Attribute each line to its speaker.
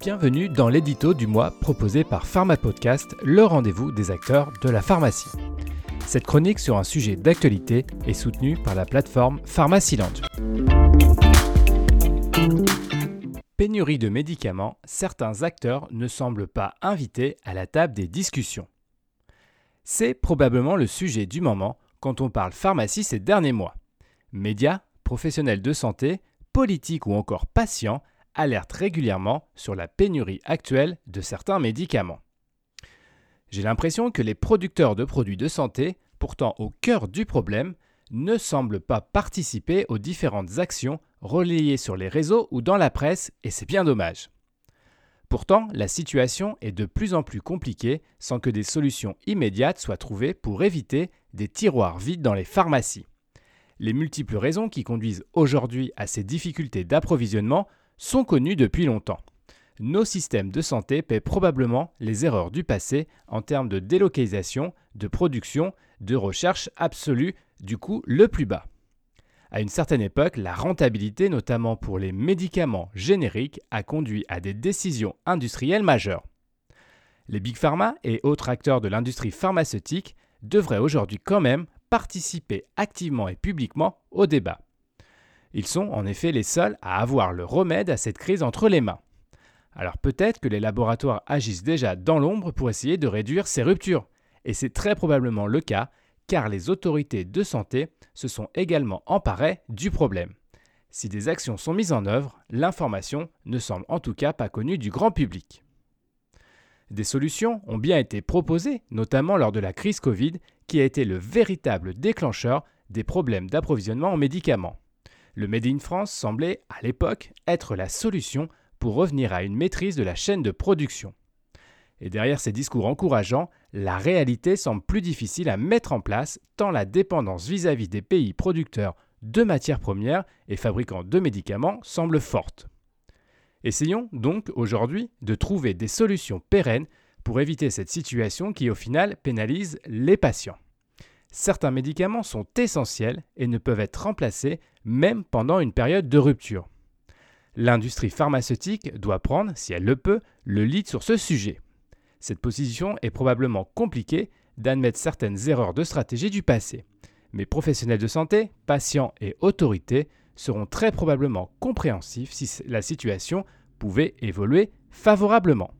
Speaker 1: Bienvenue dans l'édito du mois proposé par Pharma Podcast, le rendez-vous des acteurs de la pharmacie. Cette chronique sur un sujet d'actualité est soutenue par la plateforme Pharmacyland. Pénurie de médicaments, certains acteurs ne semblent pas invités à la table des discussions. C'est probablement le sujet du moment quand on parle pharmacie ces derniers mois. Médias, professionnels de santé, politiques ou encore patients alertent régulièrement sur la pénurie actuelle de certains médicaments. J'ai l'impression que les producteurs de produits de santé, pourtant au cœur du problème, ne semblent pas participer aux différentes actions relayées sur les réseaux ou dans la presse, et c'est bien dommage. Pourtant, la situation est de plus en plus compliquée sans que des solutions immédiates soient trouvées pour éviter des tiroirs vides dans les pharmacies. Les multiples raisons qui conduisent aujourd'hui à ces difficultés d'approvisionnement sont connues depuis longtemps. Nos systèmes de santé paient probablement les erreurs du passé en termes de délocalisation, de production, de recherche absolue, du coût le plus bas. À une certaine époque, la rentabilité, notamment pour les médicaments génériques, a conduit à des décisions industrielles majeures. Les big pharma et autres acteurs de l'industrie pharmaceutique devraient aujourd'hui quand même participer activement et publiquement au débat. Ils sont en effet les seuls à avoir le remède à cette crise entre les mains. Alors peut-être que les laboratoires agissent déjà dans l'ombre pour essayer de réduire ces ruptures, et c'est très probablement le cas car les autorités de santé se sont également emparées du problème. Si des actions sont mises en œuvre, l'information ne semble en tout cas pas connue du grand public. Des solutions ont bien été proposées, notamment lors de la crise Covid, qui a été le véritable déclencheur des problèmes d'approvisionnement en médicaments. Le Made in France semblait, à l'époque, être la solution pour revenir à une maîtrise de la chaîne de production. Et derrière ces discours encourageants, la réalité semble plus difficile à mettre en place tant la dépendance vis-à-vis des pays producteurs de matières premières et fabricants de médicaments semble forte. Essayons donc aujourd'hui de trouver des solutions pérennes pour éviter cette situation qui au final pénalise les patients. Certains médicaments sont essentiels et ne peuvent être remplacés même pendant une période de rupture. L'industrie pharmaceutique doit prendre, si elle le peut, le lead sur ce sujet. Cette position est probablement compliquée d'admettre certaines erreurs de stratégie du passé. Mais professionnels de santé, patients et autorités seront très probablement compréhensifs si la situation pouvait évoluer favorablement.